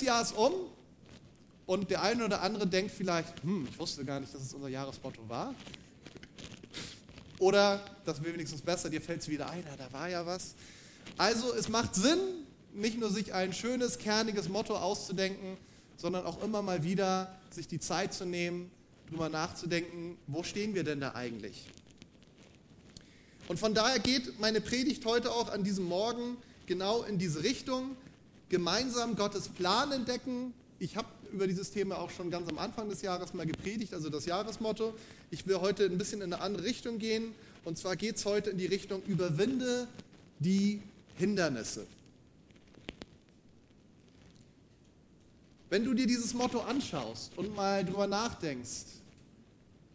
Jahr ist um und der eine oder andere denkt vielleicht, hm, ich wusste gar nicht, dass es unser Jahresmotto war. Oder, das wäre wenigstens besser, dir fällt es wieder ein, da war ja was. Also es macht Sinn, nicht nur sich ein schönes, kerniges Motto auszudenken, sondern auch immer mal wieder sich die Zeit zu nehmen, darüber nachzudenken, wo stehen wir denn da eigentlich? Und von daher geht meine Predigt heute auch an diesem Morgen genau in diese Richtung. Gemeinsam Gottes Plan entdecken. Ich habe über dieses Thema auch schon ganz am Anfang des Jahres mal gepredigt, also das Jahresmotto. Ich will heute ein bisschen in eine andere Richtung gehen. Und zwar geht es heute in die Richtung Überwinde die Hindernisse. Wenn du dir dieses Motto anschaust und mal drüber nachdenkst,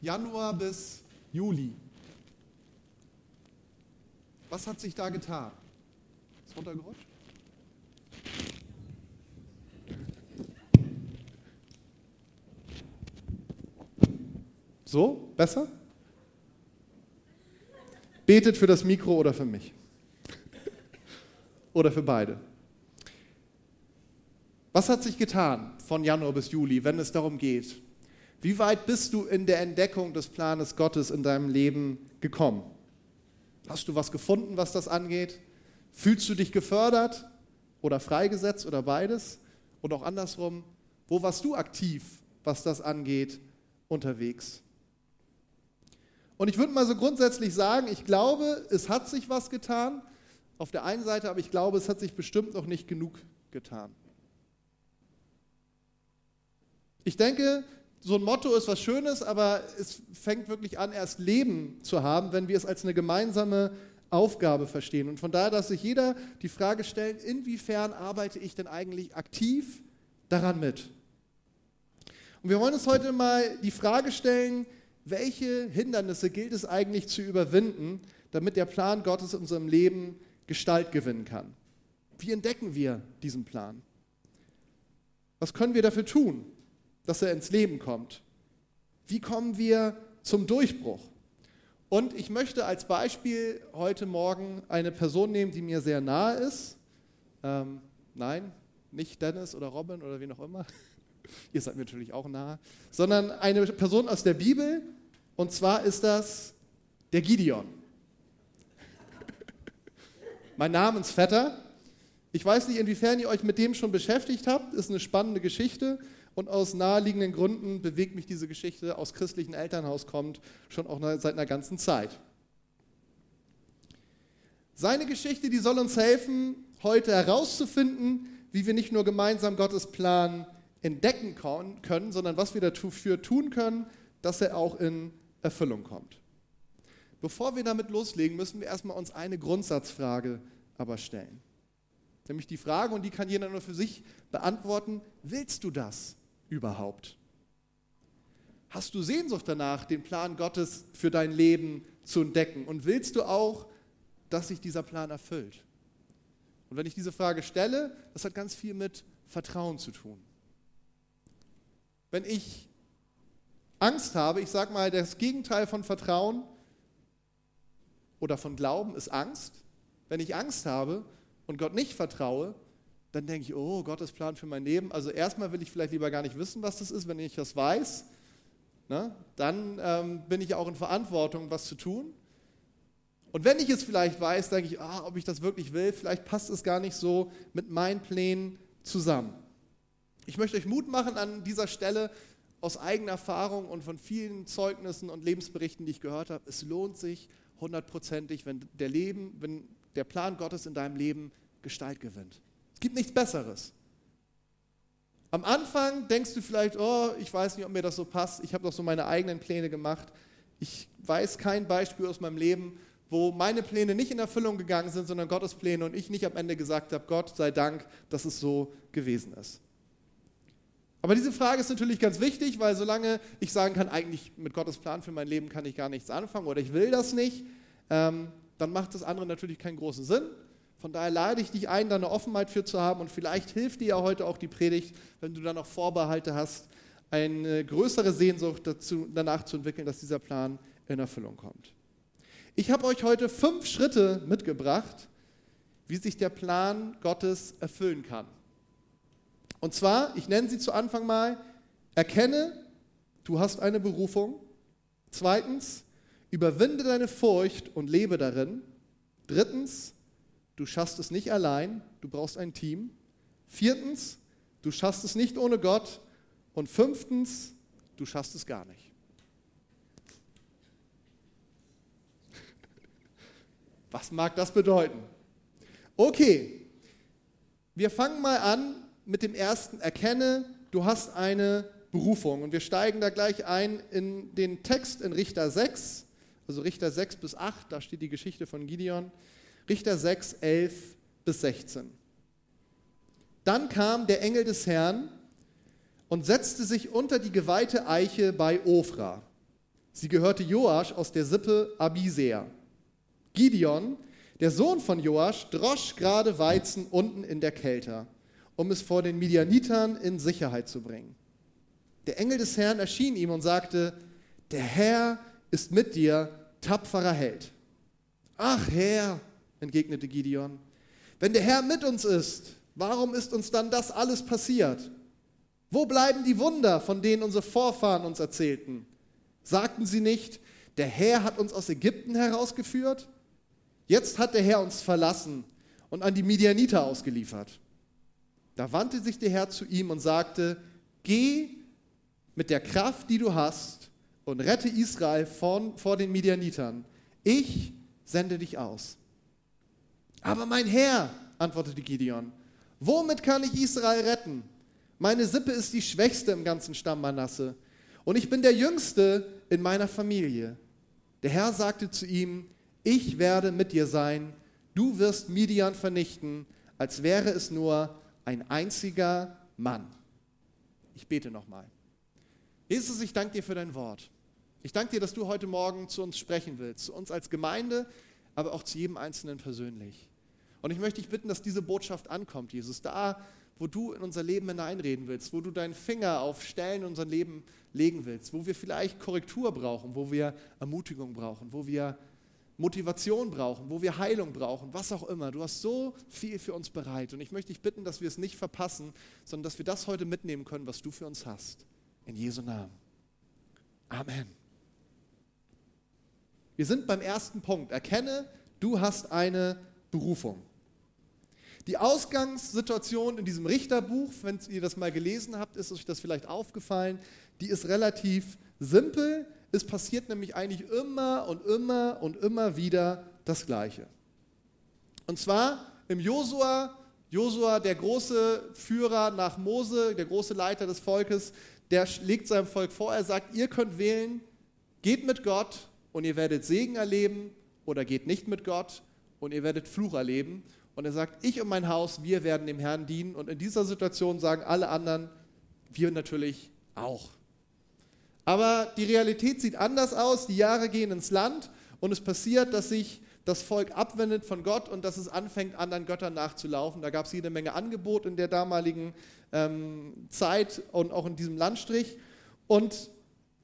Januar bis Juli, was hat sich da getan? Ist runtergerutscht? So? Besser? Betet für das Mikro oder für mich? Oder für beide? Was hat sich getan von Januar bis Juli, wenn es darum geht? Wie weit bist du in der Entdeckung des Planes Gottes in deinem Leben gekommen? Hast du was gefunden, was das angeht? Fühlst du dich gefördert oder freigesetzt oder beides? Und auch andersrum, wo warst du aktiv, was das angeht, unterwegs? Und ich würde mal so grundsätzlich sagen, ich glaube, es hat sich was getan auf der einen Seite, aber ich glaube, es hat sich bestimmt noch nicht genug getan. Ich denke, so ein Motto ist was Schönes, aber es fängt wirklich an, erst Leben zu haben, wenn wir es als eine gemeinsame Aufgabe verstehen. Und von daher darf sich jeder die Frage stellen, inwiefern arbeite ich denn eigentlich aktiv daran mit? Und wir wollen uns heute mal die Frage stellen, welche Hindernisse gilt es eigentlich zu überwinden, damit der Plan Gottes in unserem Leben Gestalt gewinnen kann? Wie entdecken wir diesen Plan? Was können wir dafür tun? dass er ins Leben kommt? Wie kommen wir zum Durchbruch? Und ich möchte als Beispiel heute Morgen eine Person nehmen, die mir sehr nahe ist. Ähm, nein, nicht Dennis oder Robin oder wie noch immer. Ihr seid mir natürlich auch nahe. Sondern eine Person aus der Bibel. Und zwar ist das der Gideon. mein Namensvetter. Ich weiß nicht, inwiefern ihr euch mit dem schon beschäftigt habt. Ist eine spannende Geschichte. Und aus naheliegenden Gründen bewegt mich diese Geschichte, aus christlichen Elternhaus kommt, schon auch seit einer ganzen Zeit. Seine Geschichte, die soll uns helfen, heute herauszufinden, wie wir nicht nur gemeinsam Gottes Plan entdecken können, sondern was wir dafür tun können, dass er auch in Erfüllung kommt. Bevor wir damit loslegen, müssen wir erstmal uns eine Grundsatzfrage aber stellen. Nämlich die Frage, und die kann jeder nur für sich beantworten, willst du das? überhaupt? Hast du Sehnsucht danach, den Plan Gottes für dein Leben zu entdecken? Und willst du auch, dass sich dieser Plan erfüllt? Und wenn ich diese Frage stelle, das hat ganz viel mit Vertrauen zu tun. Wenn ich Angst habe, ich sage mal, das Gegenteil von Vertrauen oder von Glauben ist Angst. Wenn ich Angst habe und Gott nicht vertraue, dann denke ich, oh, Gottes Plan für mein Leben. Also erstmal will ich vielleicht lieber gar nicht wissen, was das ist, wenn ich das weiß. Ne? Dann ähm, bin ich auch in Verantwortung, was zu tun. Und wenn ich es vielleicht weiß, denke ich, ah, ob ich das wirklich will, vielleicht passt es gar nicht so mit meinen Plänen zusammen. Ich möchte euch Mut machen an dieser Stelle aus eigener Erfahrung und von vielen Zeugnissen und Lebensberichten, die ich gehört habe. Es lohnt sich hundertprozentig, wenn der Leben, wenn der Plan Gottes in deinem Leben Gestalt gewinnt. Es gibt nichts Besseres. Am Anfang denkst du vielleicht, oh, ich weiß nicht, ob mir das so passt. Ich habe doch so meine eigenen Pläne gemacht. Ich weiß kein Beispiel aus meinem Leben, wo meine Pläne nicht in Erfüllung gegangen sind, sondern Gottes Pläne und ich nicht am Ende gesagt habe, Gott sei Dank, dass es so gewesen ist. Aber diese Frage ist natürlich ganz wichtig, weil solange ich sagen kann, eigentlich mit Gottes Plan für mein Leben kann ich gar nichts anfangen oder ich will das nicht, ähm, dann macht das andere natürlich keinen großen Sinn. Von daher lade ich dich ein, da eine Offenheit für zu haben und vielleicht hilft dir ja heute auch die Predigt, wenn du da noch Vorbehalte hast, eine größere Sehnsucht dazu, danach zu entwickeln, dass dieser Plan in Erfüllung kommt. Ich habe euch heute fünf Schritte mitgebracht, wie sich der Plan Gottes erfüllen kann. Und zwar, ich nenne sie zu Anfang mal, erkenne, du hast eine Berufung. Zweitens, überwinde deine Furcht und lebe darin. Drittens, du schaffst es nicht allein, du brauchst ein Team. Viertens, du schaffst es nicht ohne Gott. Und fünftens, du schaffst es gar nicht. Was mag das bedeuten? Okay, wir fangen mal an mit dem ersten. Erkenne, du hast eine Berufung. Und wir steigen da gleich ein in den Text in Richter 6, also Richter 6 bis 8, da steht die Geschichte von Gideon. Richter 6, 11 bis 16. Dann kam der Engel des Herrn und setzte sich unter die geweihte Eiche bei Ofra. Sie gehörte Joasch aus der Sippe Abisea. Gideon, der Sohn von Joasch, drosch gerade Weizen unten in der Kälte, um es vor den Midianitern in Sicherheit zu bringen. Der Engel des Herrn erschien ihm und sagte, der Herr ist mit dir, tapferer Held. Ach Herr, entgegnete Gideon, wenn der Herr mit uns ist, warum ist uns dann das alles passiert? Wo bleiben die Wunder, von denen unsere Vorfahren uns erzählten? Sagten sie nicht, der Herr hat uns aus Ägypten herausgeführt? Jetzt hat der Herr uns verlassen und an die Midianiter ausgeliefert. Da wandte sich der Herr zu ihm und sagte, geh mit der Kraft, die du hast, und rette Israel von, vor den Midianitern. Ich sende dich aus. Aber mein Herr, antwortete Gideon, womit kann ich Israel retten? Meine Sippe ist die schwächste im ganzen Stamm Manasse und ich bin der Jüngste in meiner Familie. Der Herr sagte zu ihm, ich werde mit dir sein, du wirst Midian vernichten, als wäre es nur ein einziger Mann. Ich bete nochmal. Jesus, ich danke dir für dein Wort. Ich danke dir, dass du heute Morgen zu uns sprechen willst, zu uns als Gemeinde, aber auch zu jedem Einzelnen persönlich. Und ich möchte dich bitten, dass diese Botschaft ankommt, Jesus, da, wo du in unser Leben hineinreden willst, wo du deinen Finger auf Stellen in unser Leben legen willst, wo wir vielleicht Korrektur brauchen, wo wir Ermutigung brauchen, wo wir Motivation brauchen, wo wir Heilung brauchen, was auch immer. Du hast so viel für uns bereit. Und ich möchte dich bitten, dass wir es nicht verpassen, sondern dass wir das heute mitnehmen können, was du für uns hast. In Jesu Namen. Amen. Wir sind beim ersten Punkt. Erkenne, du hast eine Berufung. Die Ausgangssituation in diesem Richterbuch, wenn ihr das mal gelesen habt, ist euch das vielleicht aufgefallen, die ist relativ simpel. Es passiert nämlich eigentlich immer und immer und immer wieder das Gleiche. Und zwar im Josua, Josua, der große Führer nach Mose, der große Leiter des Volkes, der legt seinem Volk vor, er sagt, ihr könnt wählen, geht mit Gott und ihr werdet Segen erleben oder geht nicht mit Gott und ihr werdet Fluch erleben. Und er sagt, ich und mein Haus, wir werden dem Herrn dienen. Und in dieser Situation sagen alle anderen, wir natürlich auch. Aber die Realität sieht anders aus. Die Jahre gehen ins Land und es passiert, dass sich das Volk abwendet von Gott und dass es anfängt, anderen Göttern nachzulaufen. Da gab es jede Menge Angebot in der damaligen ähm, Zeit und auch in diesem Landstrich. Und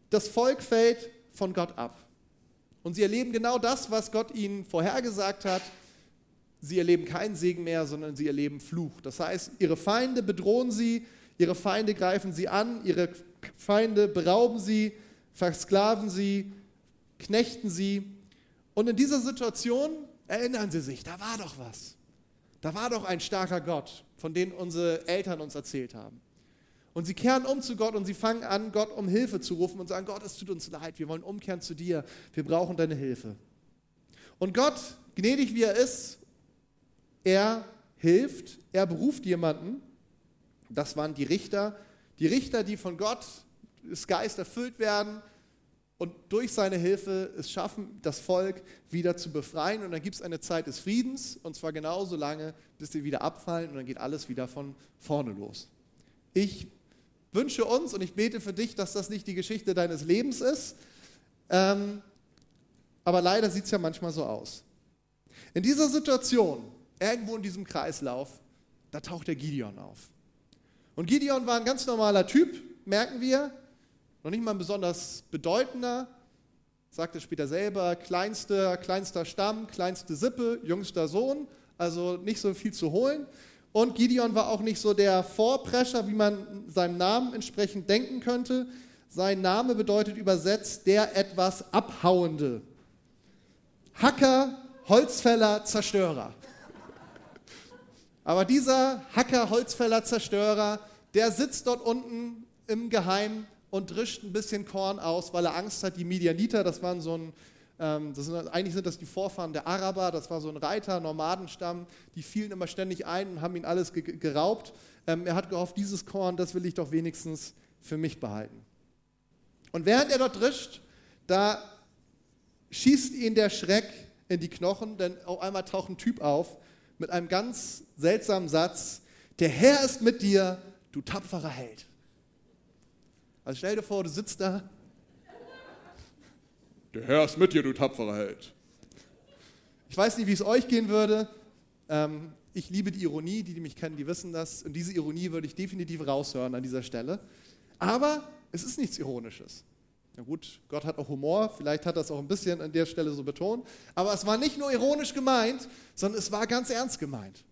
das Volk fällt von Gott ab. Und sie erleben genau das, was Gott ihnen vorhergesagt hat sie erleben keinen Segen mehr, sondern sie erleben Fluch. Das heißt, ihre Feinde bedrohen sie, ihre Feinde greifen sie an, ihre Feinde berauben sie, versklaven sie, knechten sie. Und in dieser Situation erinnern sie sich, da war doch was. Da war doch ein starker Gott, von dem unsere Eltern uns erzählt haben. Und sie kehren um zu Gott und sie fangen an, Gott um Hilfe zu rufen und sagen, Gott, es tut uns leid, wir wollen umkehren zu dir, wir brauchen deine Hilfe. Und Gott, gnädig wie er ist, er hilft, er beruft jemanden. Das waren die Richter. Die Richter, die von Gott des Geist erfüllt werden und durch seine Hilfe es schaffen, das Volk wieder zu befreien. Und dann gibt es eine Zeit des Friedens, und zwar genauso lange, bis sie wieder abfallen und dann geht alles wieder von vorne los. Ich wünsche uns und ich bete für dich, dass das nicht die Geschichte deines Lebens ist, ähm, aber leider sieht es ja manchmal so aus. In dieser Situation irgendwo in diesem Kreislauf, da taucht der Gideon auf. Und Gideon war ein ganz normaler Typ, merken wir, noch nicht mal ein besonders bedeutender, sagt er später selber, kleinster, kleinster Stamm, kleinste Sippe, jüngster Sohn, also nicht so viel zu holen. Und Gideon war auch nicht so der Vorprescher, wie man seinem Namen entsprechend denken könnte. Sein Name bedeutet übersetzt der etwas Abhauende. Hacker, Holzfäller, Zerstörer. Aber dieser Hacker, Holzfäller, Zerstörer, der sitzt dort unten im Geheim und drischt ein bisschen Korn aus, weil er Angst hat, die Midianiter, das waren so ein, ähm, sind, eigentlich sind das die Vorfahren der Araber, das war so ein Reiter, Nomadenstamm, die fielen immer ständig ein und haben ihn alles ge geraubt. Ähm, er hat gehofft, dieses Korn, das will ich doch wenigstens für mich behalten. Und während er dort drischt, da schießt ihn der Schreck in die Knochen, denn auf einmal taucht ein Typ auf mit einem ganz seltsamen Satz, der Herr ist mit dir, du tapferer Held. Also stell dir vor, du sitzt da. Der Herr ist mit dir, du tapferer Held. Ich weiß nicht, wie es euch gehen würde. Ähm, ich liebe die Ironie, die, die mich kennen, die wissen das. Und diese Ironie würde ich definitiv raushören an dieser Stelle. Aber es ist nichts Ironisches. Na gut, Gott hat auch Humor, vielleicht hat er es auch ein bisschen an der Stelle so betont. Aber es war nicht nur ironisch gemeint, sondern es war ganz ernst gemeint.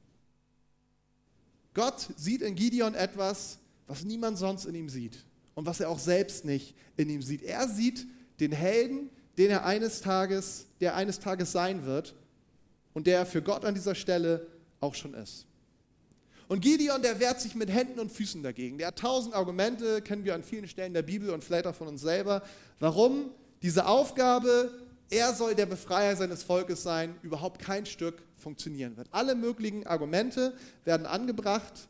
Gott sieht in Gideon etwas, was niemand sonst in ihm sieht und was er auch selbst nicht in ihm sieht. Er sieht den Helden, den er eines Tages, der eines Tages sein wird und der für Gott an dieser Stelle auch schon ist. Und Gideon, der wehrt sich mit Händen und Füßen dagegen. Der hat tausend Argumente, kennen wir an vielen Stellen der Bibel und vielleicht auch von uns selber, warum diese Aufgabe, er soll der Befreier seines Volkes sein, überhaupt kein Stück funktionieren wird. Alle möglichen Argumente werden angebracht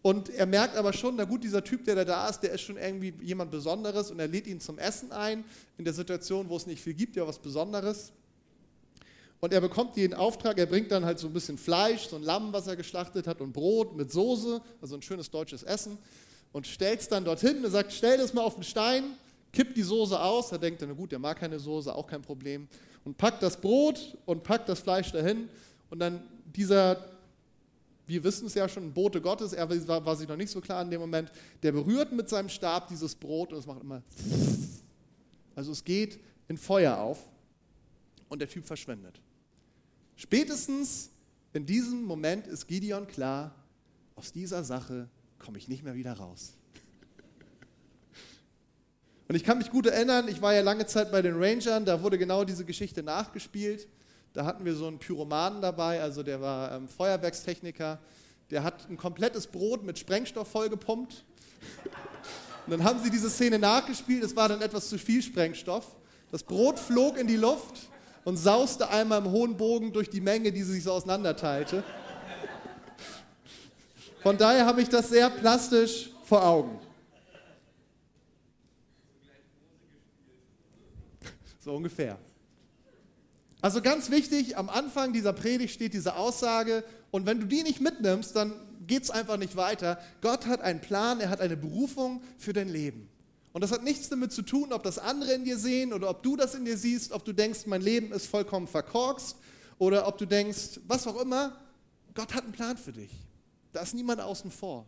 und er merkt aber schon, na gut, dieser Typ, der da ist, der ist schon irgendwie jemand Besonderes und er lädt ihn zum Essen ein, in der Situation, wo es nicht viel gibt, ja was Besonderes. Und er bekommt den Auftrag, er bringt dann halt so ein bisschen Fleisch, so ein Lamm, was er geschlachtet hat, und Brot mit Soße, also ein schönes deutsches Essen, und stellt es dann dorthin. Und sagt, stell das mal auf den Stein, kippt die Soße aus, er denkt, na gut, der mag keine Soße, auch kein Problem, und packt das Brot und packt das Fleisch dahin, und dann dieser wir wissen es ja schon, Bote Gottes, er war, war, sich noch nicht so klar in dem Moment, der berührt mit seinem Stab dieses Brot und es macht immer. Also es geht in Feuer auf und der Typ verschwendet. Spätestens in diesem Moment ist Gideon klar, aus dieser Sache komme ich nicht mehr wieder raus. Und ich kann mich gut erinnern, ich war ja lange Zeit bei den Rangern, da wurde genau diese Geschichte nachgespielt. Da hatten wir so einen Pyromanen dabei, also der war ähm, Feuerwerkstechniker. Der hat ein komplettes Brot mit Sprengstoff vollgepumpt. Und dann haben sie diese Szene nachgespielt. Es war dann etwas zu viel Sprengstoff. Das Brot flog in die Luft und sauste einmal im hohen Bogen durch die Menge, die sich so auseinanderteilte. Von daher habe ich das sehr plastisch vor Augen. So ungefähr. Also ganz wichtig, am Anfang dieser Predigt steht diese Aussage, und wenn du die nicht mitnimmst, dann geht es einfach nicht weiter. Gott hat einen Plan, er hat eine Berufung für dein Leben. Und das hat nichts damit zu tun, ob das andere in dir sehen oder ob du das in dir siehst, ob du denkst, mein Leben ist vollkommen verkorkst oder ob du denkst, was auch immer. Gott hat einen Plan für dich. Da ist niemand außen vor.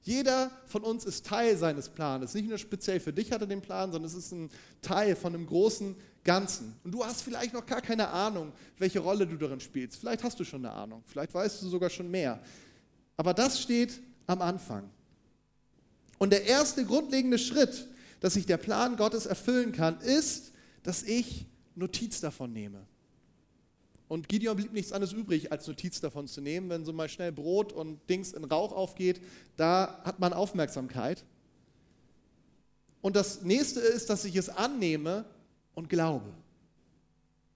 Jeder von uns ist Teil seines Planes. Nicht nur speziell für dich hat er den Plan, sondern es ist ein Teil von einem großen Ganzen. Und du hast vielleicht noch gar keine Ahnung, welche Rolle du darin spielst. Vielleicht hast du schon eine Ahnung, vielleicht weißt du sogar schon mehr. Aber das steht am Anfang. Und der erste grundlegende Schritt, dass sich der Plan Gottes erfüllen kann, ist, dass ich Notiz davon nehme. Und Gideon blieb nichts anderes übrig, als Notiz davon zu nehmen. Wenn so mal schnell Brot und Dings in Rauch aufgeht, da hat man Aufmerksamkeit. Und das nächste ist, dass ich es annehme und glaube.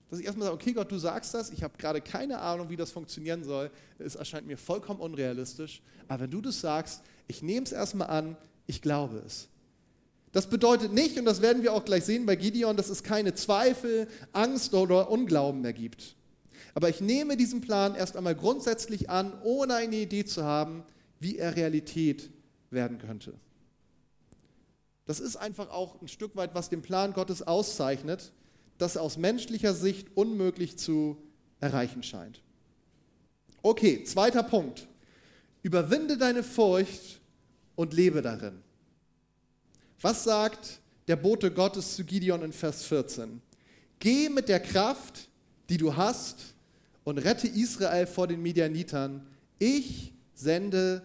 Dass ich erstmal sage, okay Gott, du sagst das, ich habe gerade keine Ahnung, wie das funktionieren soll, es erscheint mir vollkommen unrealistisch, aber wenn du das sagst, ich nehme es erstmal an, ich glaube es. Das bedeutet nicht, und das werden wir auch gleich sehen bei Gideon, dass es keine Zweifel, Angst oder Unglauben mehr gibt. Aber ich nehme diesen Plan erst einmal grundsätzlich an, ohne eine Idee zu haben, wie er Realität werden könnte. Das ist einfach auch ein Stück weit, was den Plan Gottes auszeichnet, das aus menschlicher Sicht unmöglich zu erreichen scheint. Okay, zweiter Punkt. Überwinde deine Furcht und lebe darin. Was sagt der Bote Gottes zu Gideon in Vers 14? Geh mit der Kraft, die du hast, und rette Israel vor den Medianitern. Ich sende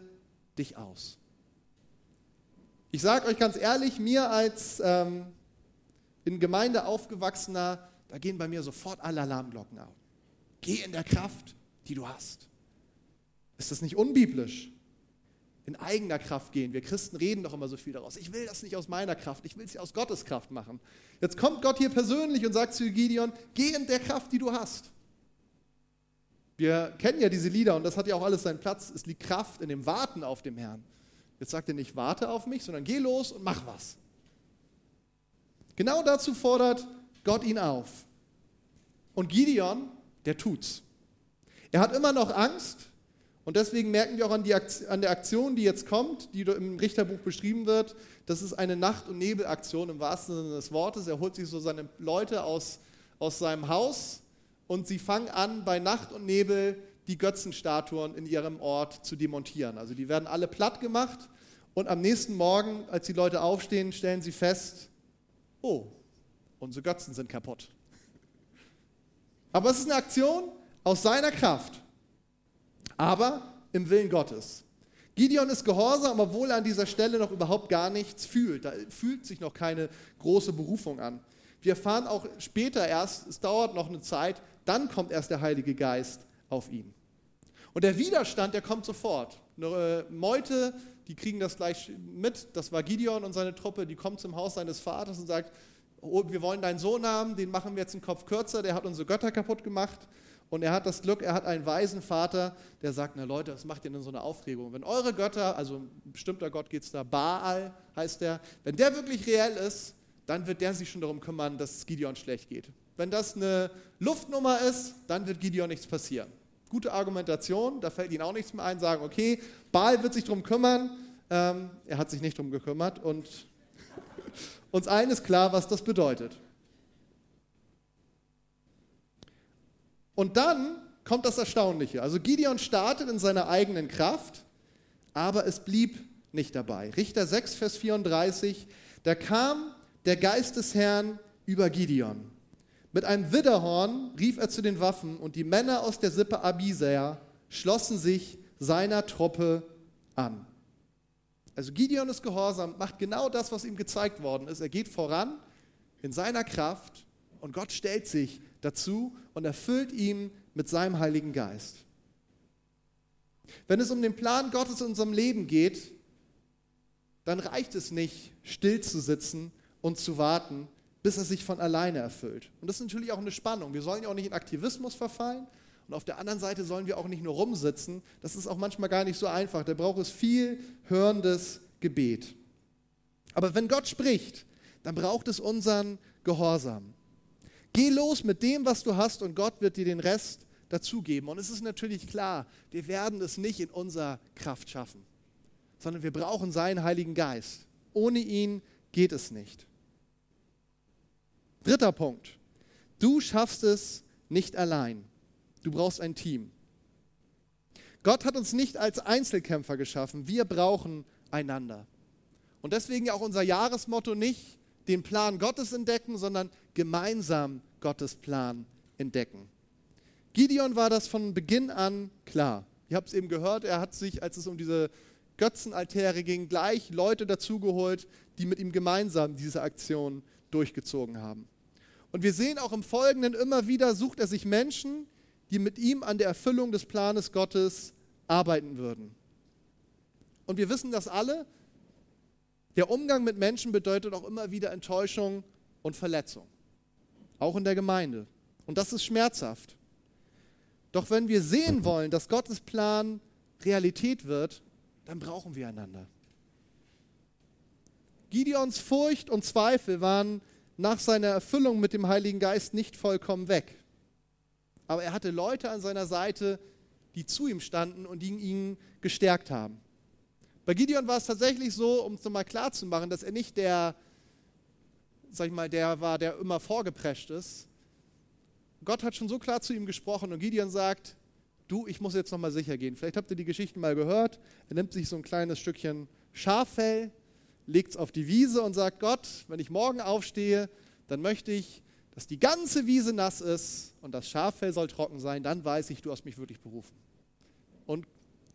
dich aus. Ich sage euch ganz ehrlich, mir als ähm, in Gemeinde aufgewachsener, da gehen bei mir sofort alle Alarmglocken auf. Geh in der Kraft, die du hast. Ist das nicht unbiblisch? In eigener Kraft gehen. Wir Christen reden doch immer so viel daraus. Ich will das nicht aus meiner Kraft, ich will es ja aus Gottes Kraft machen. Jetzt kommt Gott hier persönlich und sagt zu Gideon, geh in der Kraft, die du hast. Wir kennen ja diese Lieder und das hat ja auch alles seinen Platz. Es liegt Kraft in dem Warten auf dem Herrn. Jetzt sagt er nicht, warte auf mich, sondern geh los und mach was. Genau dazu fordert Gott ihn auf. Und Gideon, der tut's. Er hat immer noch Angst und deswegen merken wir auch an, die, an der Aktion, die jetzt kommt, die im Richterbuch beschrieben wird, das ist eine Nacht- und Nebelaktion im wahrsten Sinne des Wortes. Er holt sich so seine Leute aus, aus seinem Haus und sie fangen an, bei Nacht und Nebel die Götzenstatuen in ihrem Ort zu demontieren. Also die werden alle platt gemacht und am nächsten Morgen, als die Leute aufstehen, stellen sie fest, oh, unsere Götzen sind kaputt. Aber es ist eine Aktion aus seiner Kraft, aber im Willen Gottes. Gideon ist gehorsam, obwohl er an dieser Stelle noch überhaupt gar nichts fühlt. Da fühlt sich noch keine große Berufung an. Wir erfahren auch später erst, es dauert noch eine Zeit, dann kommt erst der Heilige Geist auf ihn. Und der Widerstand, der kommt sofort. Eine äh, Meute, die kriegen das gleich mit, das war Gideon und seine Truppe, die kommt zum Haus seines Vaters und sagt, oh, wir wollen deinen Sohn haben, den machen wir jetzt einen Kopf kürzer, der hat unsere Götter kaputt gemacht. Und er hat das Glück, er hat einen weisen Vater, der sagt, na Leute, was macht ihr denn so eine Aufregung? Wenn eure Götter, also ein bestimmter Gott geht es da, Baal heißt der, wenn der wirklich reell ist, dann wird der sich schon darum kümmern, dass es Gideon schlecht geht. Wenn das eine Luftnummer ist, dann wird Gideon nichts passieren. Gute Argumentation, da fällt ihnen auch nichts mehr ein, sagen, okay, Baal wird sich darum kümmern, ähm, er hat sich nicht darum gekümmert und uns allen ist klar, was das bedeutet. Und dann kommt das Erstaunliche. Also Gideon startet in seiner eigenen Kraft, aber es blieb nicht dabei. Richter 6, Vers 34, da kam der Geist des Herrn über Gideon. Mit einem Widderhorn rief er zu den Waffen und die Männer aus der Sippe Abisär schlossen sich seiner Truppe an. Also Gideon ist gehorsam, macht genau das, was ihm gezeigt worden ist. Er geht voran in seiner Kraft und Gott stellt sich dazu und erfüllt ihn mit seinem Heiligen Geist. Wenn es um den Plan Gottes in unserem Leben geht, dann reicht es nicht, still zu sitzen und zu warten, bis er sich von alleine erfüllt. Und das ist natürlich auch eine Spannung. Wir sollen ja auch nicht in Aktivismus verfallen. Und auf der anderen Seite sollen wir auch nicht nur rumsitzen. Das ist auch manchmal gar nicht so einfach. Da braucht es viel hörendes Gebet. Aber wenn Gott spricht, dann braucht es unseren Gehorsam. Geh los mit dem, was du hast, und Gott wird dir den Rest dazugeben. Und es ist natürlich klar, wir werden es nicht in unserer Kraft schaffen, sondern wir brauchen seinen Heiligen Geist. Ohne ihn geht es nicht. Dritter Punkt. Du schaffst es nicht allein. Du brauchst ein Team. Gott hat uns nicht als Einzelkämpfer geschaffen. Wir brauchen einander. Und deswegen auch unser Jahresmotto nicht den Plan Gottes entdecken, sondern gemeinsam Gottes Plan entdecken. Gideon war das von Beginn an klar. Ihr habt es eben gehört, er hat sich, als es um diese Götzenaltäre ging, gleich Leute dazugeholt, die mit ihm gemeinsam diese Aktion durchgezogen haben. Und wir sehen auch im Folgenden immer wieder, sucht er sich Menschen, die mit ihm an der Erfüllung des Planes Gottes arbeiten würden. Und wir wissen das alle, der Umgang mit Menschen bedeutet auch immer wieder Enttäuschung und Verletzung auch in der Gemeinde. Und das ist schmerzhaft. Doch wenn wir sehen wollen, dass Gottes Plan Realität wird, dann brauchen wir einander. Gideons Furcht und Zweifel waren nach seiner Erfüllung mit dem Heiligen Geist nicht vollkommen weg. Aber er hatte Leute an seiner Seite, die zu ihm standen und ihn, ihn gestärkt haben. Bei Gideon war es tatsächlich so, um es nochmal klar zu machen, dass er nicht der sag ich mal, der war, der immer vorgeprescht ist. Gott hat schon so klar zu ihm gesprochen und Gideon sagt, du, ich muss jetzt nochmal sicher gehen. Vielleicht habt ihr die Geschichten mal gehört. Er nimmt sich so ein kleines Stückchen Schaffell, legt es auf die Wiese und sagt, Gott, wenn ich morgen aufstehe, dann möchte ich, dass die ganze Wiese nass ist und das Schaffell soll trocken sein, dann weiß ich, du hast mich wirklich berufen. Und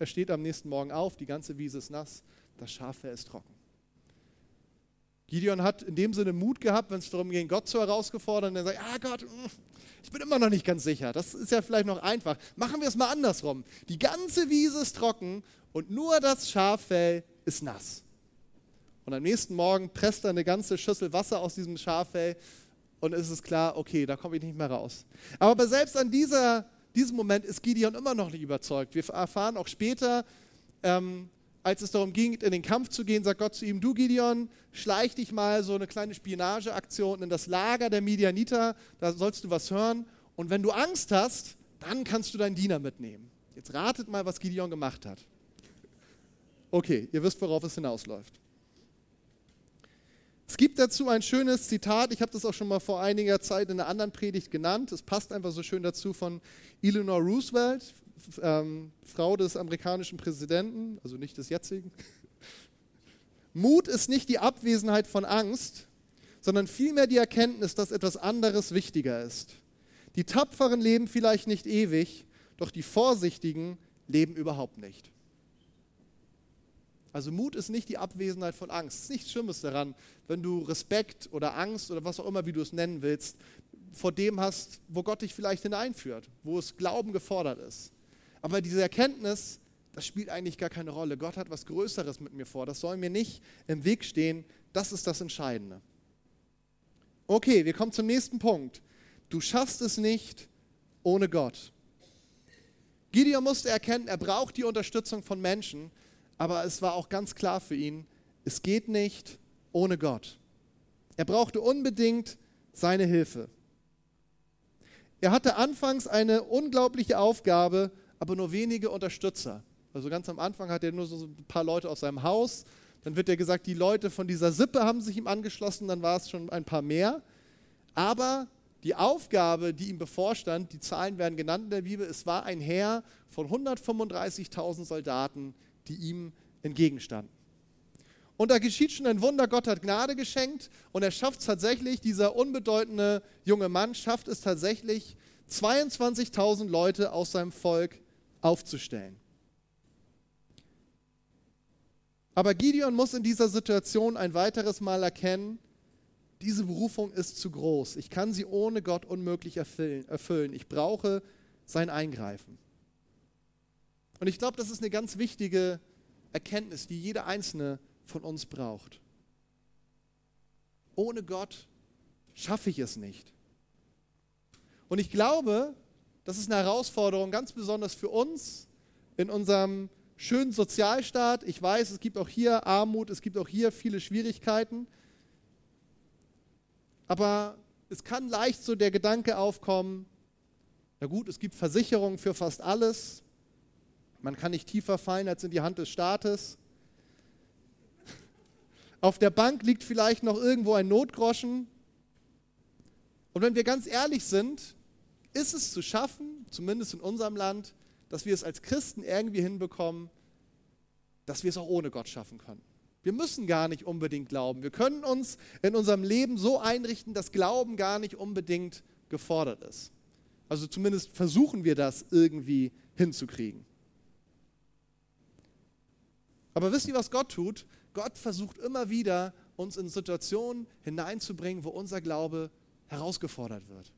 er steht am nächsten Morgen auf, die ganze Wiese ist nass, das Schaffell ist trocken. Gideon hat in dem Sinne Mut gehabt, wenn es darum ging, Gott zu herausgefordern. Er sagt, ah Gott, mm, ich bin immer noch nicht ganz sicher. Das ist ja vielleicht noch einfach. Machen wir es mal andersrum. Die ganze Wiese ist trocken und nur das Schaffell ist nass. Und am nächsten Morgen presst er eine ganze Schüssel Wasser aus diesem Schaffell und es ist klar, okay, da komme ich nicht mehr raus. Aber selbst an dieser, diesem Moment ist Gideon immer noch nicht überzeugt. Wir erfahren auch später, ähm, als es darum ging, in den Kampf zu gehen, sagt Gott zu ihm, du Gideon, schleich dich mal so eine kleine Spionageaktion in das Lager der Midianiter, da sollst du was hören. Und wenn du Angst hast, dann kannst du deinen Diener mitnehmen. Jetzt ratet mal, was Gideon gemacht hat. Okay, ihr wisst, worauf es hinausläuft. Es gibt dazu ein schönes Zitat, ich habe das auch schon mal vor einiger Zeit in einer anderen Predigt genannt. Es passt einfach so schön dazu von Eleanor Roosevelt, ähm, Frau des amerikanischen Präsidenten, also nicht des jetzigen. Mut ist nicht die Abwesenheit von Angst, sondern vielmehr die Erkenntnis, dass etwas anderes wichtiger ist. Die Tapferen leben vielleicht nicht ewig, doch die Vorsichtigen leben überhaupt nicht. Also Mut ist nicht die Abwesenheit von Angst. Es ist nichts Schlimmes daran, wenn du Respekt oder Angst oder was auch immer, wie du es nennen willst, vor dem hast, wo Gott dich vielleicht hineinführt, wo es Glauben gefordert ist. Aber diese Erkenntnis, das spielt eigentlich gar keine Rolle. Gott hat was Größeres mit mir vor. Das soll mir nicht im Weg stehen. Das ist das Entscheidende. Okay, wir kommen zum nächsten Punkt. Du schaffst es nicht ohne Gott. Gideon musste erkennen, er braucht die Unterstützung von Menschen, aber es war auch ganz klar für ihn, es geht nicht ohne Gott. Er brauchte unbedingt seine Hilfe. Er hatte anfangs eine unglaubliche Aufgabe, aber nur wenige Unterstützer. Also ganz am Anfang hat er nur so ein paar Leute aus seinem Haus. Dann wird er gesagt, die Leute von dieser Sippe haben sich ihm angeschlossen, dann war es schon ein paar mehr. Aber die Aufgabe, die ihm bevorstand, die Zahlen werden genannt in der Bibel, es war ein Heer von 135.000 Soldaten, die ihm entgegenstanden. Und da geschieht schon ein Wunder, Gott hat Gnade geschenkt und er schafft es tatsächlich, dieser unbedeutende junge Mann schafft es tatsächlich, 22.000 Leute aus seinem Volk aufzustellen. Aber Gideon muss in dieser Situation ein weiteres Mal erkennen, diese Berufung ist zu groß. Ich kann sie ohne Gott unmöglich erfüllen. Ich brauche sein Eingreifen. Und ich glaube, das ist eine ganz wichtige Erkenntnis, die jeder einzelne von uns braucht. Ohne Gott schaffe ich es nicht. Und ich glaube, das ist eine Herausforderung, ganz besonders für uns in unserem schönen Sozialstaat. Ich weiß, es gibt auch hier Armut, es gibt auch hier viele Schwierigkeiten. Aber es kann leicht so der Gedanke aufkommen, na gut, es gibt Versicherungen für fast alles. Man kann nicht tiefer fallen als in die Hand des Staates. Auf der Bank liegt vielleicht noch irgendwo ein Notgroschen. Und wenn wir ganz ehrlich sind, ist es zu schaffen, zumindest in unserem Land, dass wir es als Christen irgendwie hinbekommen, dass wir es auch ohne Gott schaffen können. Wir müssen gar nicht unbedingt glauben. Wir können uns in unserem Leben so einrichten, dass Glauben gar nicht unbedingt gefordert ist. Also zumindest versuchen wir das irgendwie hinzukriegen. Aber wisst ihr, was Gott tut? Gott versucht immer wieder, uns in Situationen hineinzubringen, wo unser Glaube herausgefordert wird.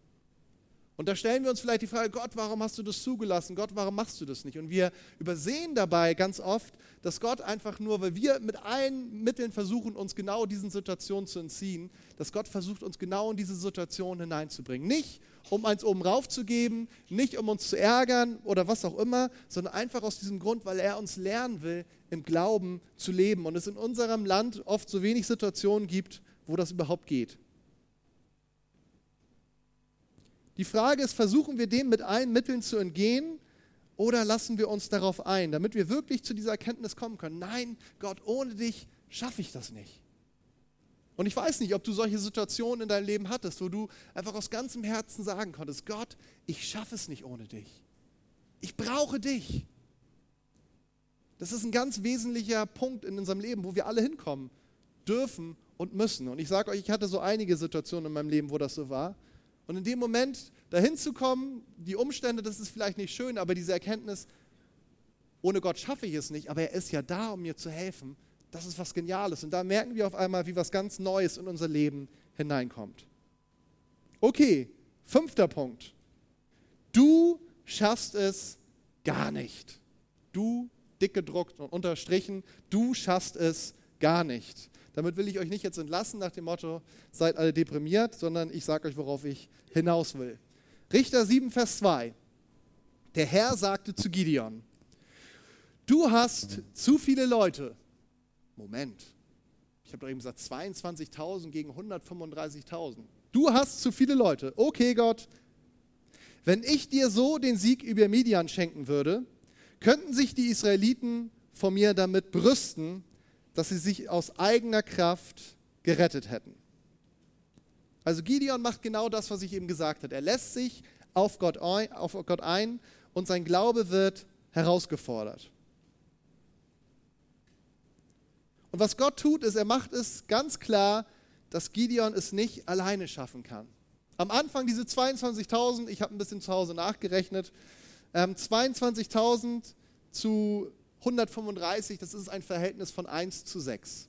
Und da stellen wir uns vielleicht die Frage, Gott, warum hast du das zugelassen? Gott, warum machst du das nicht? Und wir übersehen dabei ganz oft, dass Gott einfach nur, weil wir mit allen Mitteln versuchen, uns genau diesen Situationen zu entziehen, dass Gott versucht, uns genau in diese Situation hineinzubringen. Nicht, um eins oben rauf zu geben, nicht um uns zu ärgern oder was auch immer, sondern einfach aus diesem Grund, weil er uns lernen will, im Glauben zu leben. Und es in unserem Land oft so wenig Situationen gibt, wo das überhaupt geht. Die Frage ist, versuchen wir dem mit allen Mitteln zu entgehen oder lassen wir uns darauf ein, damit wir wirklich zu dieser Erkenntnis kommen können? Nein, Gott, ohne dich schaffe ich das nicht. Und ich weiß nicht, ob du solche Situationen in deinem Leben hattest, wo du einfach aus ganzem Herzen sagen konntest, Gott, ich schaffe es nicht ohne dich. Ich brauche dich. Das ist ein ganz wesentlicher Punkt in unserem Leben, wo wir alle hinkommen dürfen und müssen. Und ich sage euch, ich hatte so einige Situationen in meinem Leben, wo das so war. Und in dem Moment dahin zu kommen, die Umstände, das ist vielleicht nicht schön, aber diese Erkenntnis, ohne Gott schaffe ich es nicht, aber er ist ja da, um mir zu helfen. Das ist was Geniales. Und da merken wir auf einmal, wie was ganz Neues in unser Leben hineinkommt. Okay, fünfter Punkt. Du schaffst es gar nicht. Du, dick gedruckt und unterstrichen, du schaffst es gar nicht. Damit will ich euch nicht jetzt entlassen nach dem Motto, seid alle deprimiert, sondern ich sage euch, worauf ich hinaus will. Richter 7, Vers 2. Der Herr sagte zu Gideon, du hast zu viele Leute. Moment, ich habe doch eben gesagt 22.000 gegen 135.000. Du hast zu viele Leute. Okay, Gott, wenn ich dir so den Sieg über Midian schenken würde, könnten sich die Israeliten von mir damit brüsten, dass sie sich aus eigener Kraft gerettet hätten. Also Gideon macht genau das, was ich eben gesagt habe. Er lässt sich auf Gott, ein, und sein Glaube wird herausgefordert. Und was Gott tut, ist, er macht es ganz klar, dass Gideon es nicht alleine schaffen kann. Am Anfang diese 22.000, ich habe ein bisschen zu Hause nachgerechnet, ähm, 22.000 zu 135, das ist ein Verhältnis von 1 zu 6.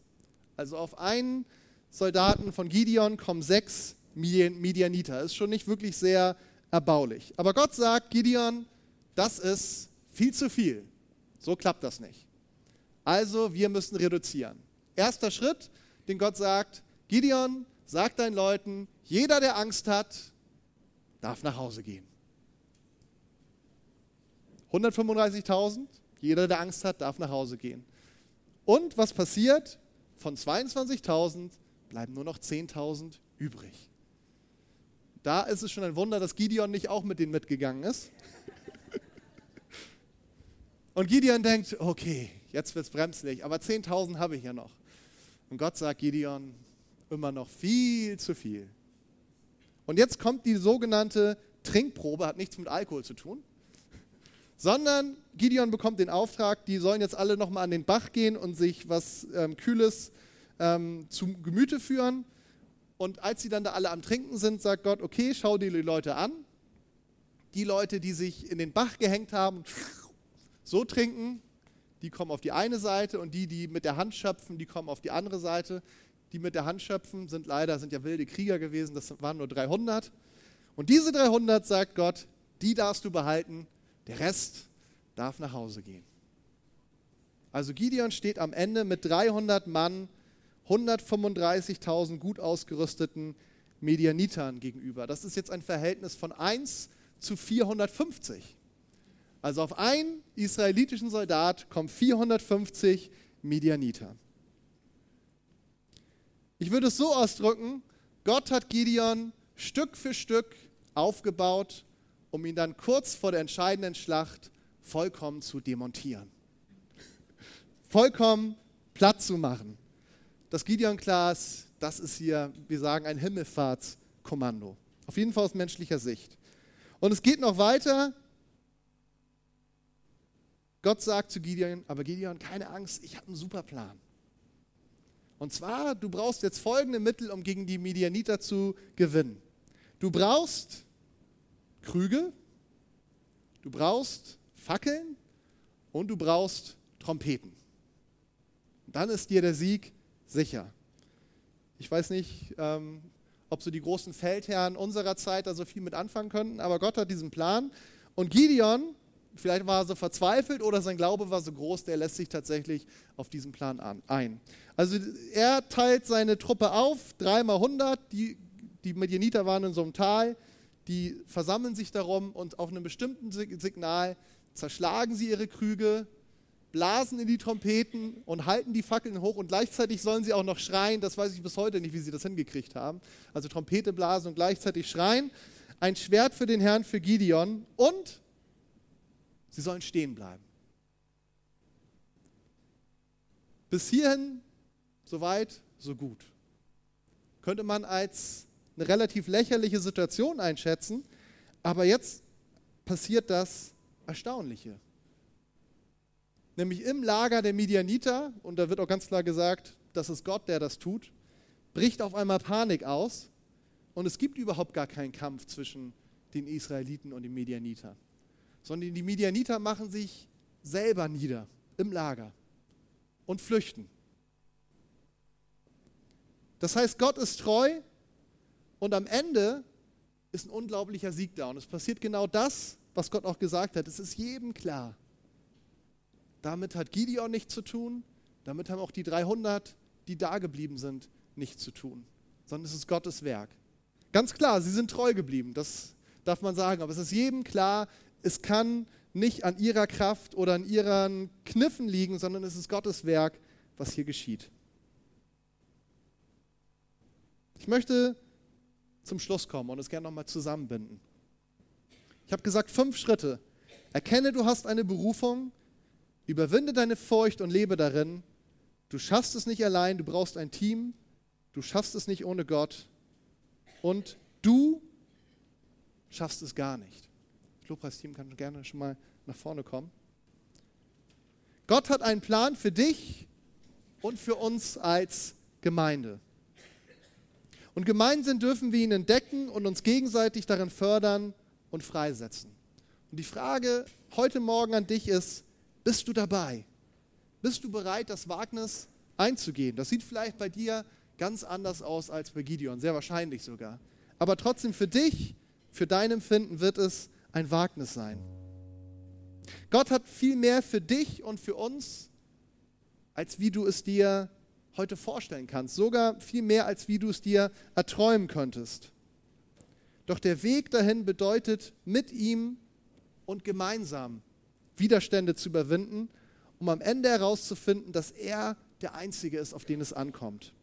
Also auf einen Soldaten von Gideon kommen sechs Midianiter. Ist schon nicht wirklich sehr erbaulich. Aber Gott sagt, Gideon, das ist viel zu viel. So klappt das nicht. Also wir müssen reduzieren. Erster Schritt, den Gott sagt, Gideon, sag deinen Leuten, jeder, der Angst hat, darf nach Hause gehen. 135.000, jeder, der Angst hat, darf nach Hause gehen. Und was passiert? Von 22.000 bleiben nur noch 10.000 übrig. Da ist es schon ein Wunder, dass Gideon nicht auch mit denen mitgegangen ist. Und Gideon denkt, okay, jetzt wird es bremslich, aber 10.000 habe ich ja noch. Und Gott sagt Gideon, immer noch viel zu viel. Und jetzt kommt die sogenannte Trinkprobe, hat nichts mit Alkohol zu tun, sondern Gideon bekommt den Auftrag, die sollen jetzt alle nochmal an den Bach gehen und sich was ähm, Kühles ähm, zum Gemüte führen. Und als sie dann da alle am Trinken sind, sagt Gott, okay, schau dir die Leute an. Die Leute, die sich in den Bach gehängt haben, so trinken, die kommen auf die eine Seite und die, die mit der Hand schöpfen, die kommen auf die andere Seite. Die mit der Hand schöpfen, sind leider, sind ja wilde Krieger gewesen, das waren nur 300. Und diese 300, sagt Gott, die darfst du behalten, der Rest darf nach Hause gehen. Also Gideon steht am Ende mit 300 Mann, 135.000 gut ausgerüsteten Medianitern gegenüber. Das ist jetzt ein Verhältnis von 1 zu 450. Also auf einen israelitischen Soldat kommen 450 Medianiter. Ich würde es so ausdrücken, Gott hat Gideon Stück für Stück aufgebaut, um ihn dann kurz vor der entscheidenden Schlacht vollkommen zu demontieren. vollkommen platt zu machen. Das Gideon-Class, das ist hier, wir sagen, ein Himmelfahrtskommando. Auf jeden Fall aus menschlicher Sicht. Und es geht noch weiter. Gott sagt zu Gideon, aber Gideon, keine Angst, ich habe einen super Plan. Und zwar, du brauchst jetzt folgende Mittel, um gegen die Midianiter zu gewinnen. Du brauchst Krüge, du brauchst Fackeln und du brauchst Trompeten. Dann ist dir der Sieg sicher. Ich weiß nicht, ähm, ob so die großen Feldherren unserer Zeit da so viel mit anfangen könnten, aber Gott hat diesen Plan. Und Gideon, vielleicht war er so verzweifelt oder sein Glaube war so groß, der lässt sich tatsächlich auf diesen Plan an, ein. Also er teilt seine Truppe auf, dreimal 100, die, die Medianiter waren in so einem Tal, die versammeln sich darum und auf einem bestimmten Signal zerschlagen sie ihre Krüge, blasen in die Trompeten und halten die Fackeln hoch und gleichzeitig sollen sie auch noch schreien. Das weiß ich bis heute nicht, wie sie das hingekriegt haben. Also Trompete blasen und gleichzeitig schreien. Ein Schwert für den Herrn, für Gideon und sie sollen stehen bleiben. Bis hierhin, so weit, so gut. Könnte man als eine relativ lächerliche Situation einschätzen, aber jetzt passiert das Erstaunliche. Nämlich im Lager der Midianiter, und da wird auch ganz klar gesagt, das ist Gott, der das tut, bricht auf einmal Panik aus und es gibt überhaupt gar keinen Kampf zwischen den Israeliten und den Midianitern. Sondern die Midianiter machen sich selber nieder im Lager und flüchten. Das heißt, Gott ist treu und am Ende ist ein unglaublicher Sieg da. Und es passiert genau das, was Gott auch gesagt hat. Es ist jedem klar. Damit hat Gideon nichts zu tun, damit haben auch die 300, die da geblieben sind, nichts zu tun, sondern es ist Gottes Werk. Ganz klar, sie sind treu geblieben, das darf man sagen, aber es ist jedem klar, es kann nicht an ihrer Kraft oder an ihren Kniffen liegen, sondern es ist Gottes Werk, was hier geschieht. Ich möchte zum Schluss kommen und es gerne nochmal zusammenbinden. Ich habe gesagt, fünf Schritte. Erkenne, du hast eine Berufung, überwinde deine Furcht und lebe darin. Du schaffst es nicht allein, du brauchst ein Team, du schaffst es nicht ohne Gott und du schaffst es gar nicht. Das Lobpreisteam kann gerne schon mal nach vorne kommen. Gott hat einen Plan für dich und für uns als Gemeinde. Und gemeinsam dürfen wir ihn entdecken und uns gegenseitig darin fördern und freisetzen. Und die Frage heute Morgen an dich ist, bist du dabei? Bist du bereit, das Wagnis einzugehen? Das sieht vielleicht bei dir ganz anders aus als bei Gideon, sehr wahrscheinlich sogar. Aber trotzdem für dich, für dein Empfinden wird es ein Wagnis sein. Gott hat viel mehr für dich und für uns, als wie du es dir heute vorstellen kannst. Sogar viel mehr, als wie du es dir erträumen könntest. Doch der Weg dahin bedeutet, mit ihm und gemeinsam Widerstände zu überwinden, um am Ende herauszufinden, dass er der Einzige ist, auf den es ankommt.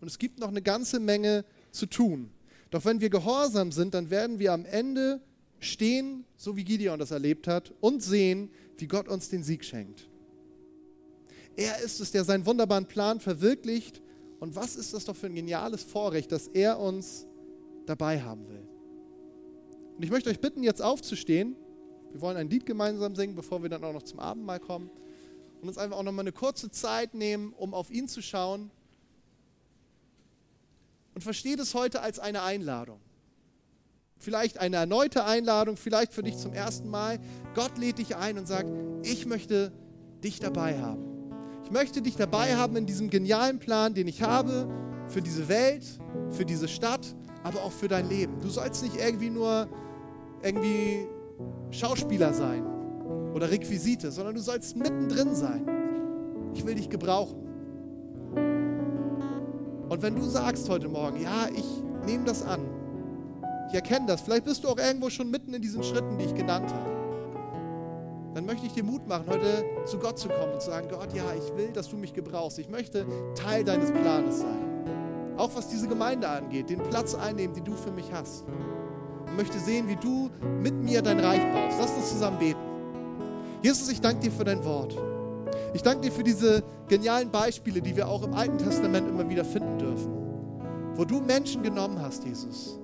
Und es gibt noch eine ganze Menge zu tun. Doch wenn wir gehorsam sind, dann werden wir am Ende stehen, so wie Gideon das erlebt hat, und sehen, wie Gott uns den Sieg schenkt. Er ist es, der seinen wunderbaren Plan verwirklicht. Und was ist das doch für ein geniales Vorrecht, dass er uns dabei haben will. Und ich möchte euch bitten, jetzt aufzustehen. Wir wollen ein Lied gemeinsam singen, bevor wir dann auch noch zum Abendmahl kommen. Und uns einfach auch noch mal eine kurze Zeit nehmen, um auf ihn zu schauen. Und versteht es heute als eine Einladung. Vielleicht eine erneute Einladung, vielleicht für dich zum ersten Mal. Gott lädt dich ein und sagt, ich möchte dich dabei haben. Ich möchte dich dabei haben in diesem genialen Plan, den ich habe für diese Welt, für diese Stadt, aber auch für dein Leben. Du sollst nicht irgendwie nur irgendwie Schauspieler sein oder Requisite, sondern du sollst mittendrin sein. Ich will dich gebrauchen. Und wenn du sagst heute Morgen, ja, ich nehme das an, ich erkenne das, vielleicht bist du auch irgendwo schon mitten in diesen Schritten, die ich genannt habe dann möchte ich dir Mut machen, heute zu Gott zu kommen und zu sagen, Gott, ja, ich will, dass du mich gebrauchst. Ich möchte Teil deines Planes sein. Auch was diese Gemeinde angeht, den Platz einnehmen, den du für mich hast. Und möchte sehen, wie du mit mir dein Reich baust. Lass uns zusammen beten. Jesus, ich danke dir für dein Wort. Ich danke dir für diese genialen Beispiele, die wir auch im Alten Testament immer wieder finden dürfen. Wo du Menschen genommen hast, Jesus,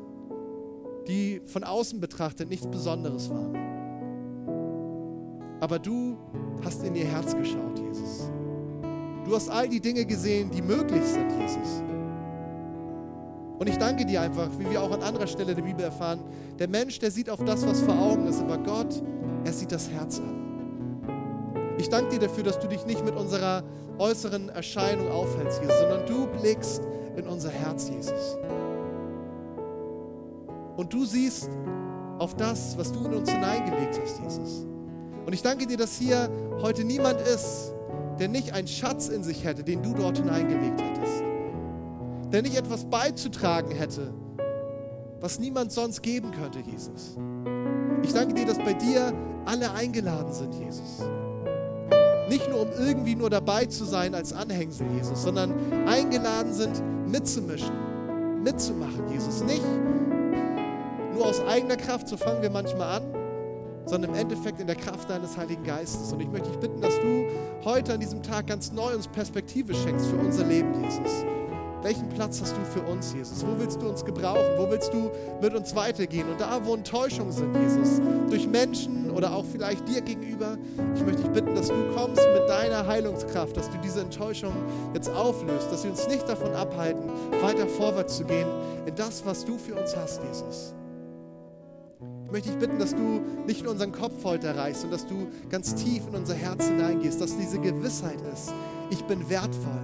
die von außen betrachtet nichts Besonderes waren aber du hast in ihr Herz geschaut, Jesus. Du hast all die Dinge gesehen, die möglich sind, Jesus. Und ich danke dir einfach, wie wir auch an anderer Stelle der Bibel erfahren, der Mensch, der sieht auf das, was vor Augen ist, aber Gott, er sieht das Herz an. Ich danke dir dafür, dass du dich nicht mit unserer äußeren Erscheinung aufhältst, Jesus, sondern du blickst in unser Herz, Jesus. Und du siehst auf das, was du in uns hineingelegt hast, Jesus. Und ich danke dir, dass hier heute niemand ist, der nicht einen Schatz in sich hätte, den du dort hineingelegt hättest. Der nicht etwas beizutragen hätte, was niemand sonst geben könnte, Jesus. Ich danke dir, dass bei dir alle eingeladen sind, Jesus. Nicht nur, um irgendwie nur dabei zu sein als Anhängsel, Jesus, sondern eingeladen sind, mitzumischen, mitzumachen, Jesus. Nicht nur aus eigener Kraft, so fangen wir manchmal an, sondern im Endeffekt in der Kraft deines Heiligen Geistes. Und ich möchte dich bitten, dass du heute an diesem Tag ganz neu uns Perspektive schenkst für unser Leben, Jesus. Welchen Platz hast du für uns, Jesus? Wo willst du uns gebrauchen? Wo willst du mit uns weitergehen? Und da, wo Enttäuschungen sind, Jesus, durch Menschen oder auch vielleicht dir gegenüber, ich möchte dich bitten, dass du kommst mit deiner Heilungskraft, dass du diese Enttäuschung jetzt auflöst, dass sie uns nicht davon abhalten, weiter vorwärts zu gehen in das, was du für uns hast, Jesus. Ich möchte dich bitten, dass du nicht nur unseren Kopf heute erreichst und dass du ganz tief in unser Herz hineingehst, dass diese Gewissheit ist, ich bin wertvoll.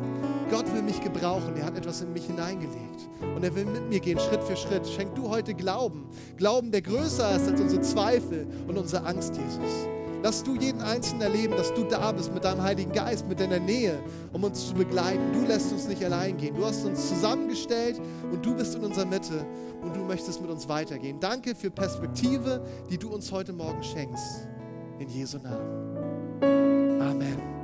Gott will mich gebrauchen. Er hat etwas in mich hineingelegt. Und er will mit mir gehen, Schritt für Schritt. Schenk du heute Glauben. Glauben, der größer ist als unsere Zweifel und unsere Angst, Jesus. Lass du jeden Einzelnen erleben, dass du da bist mit deinem Heiligen Geist, mit deiner Nähe, um uns zu begleiten. Du lässt uns nicht allein gehen. Du hast uns zusammengestellt und du bist in unserer Mitte und du möchtest mit uns weitergehen. Danke für Perspektive, die du uns heute Morgen schenkst. In Jesu Namen. Amen.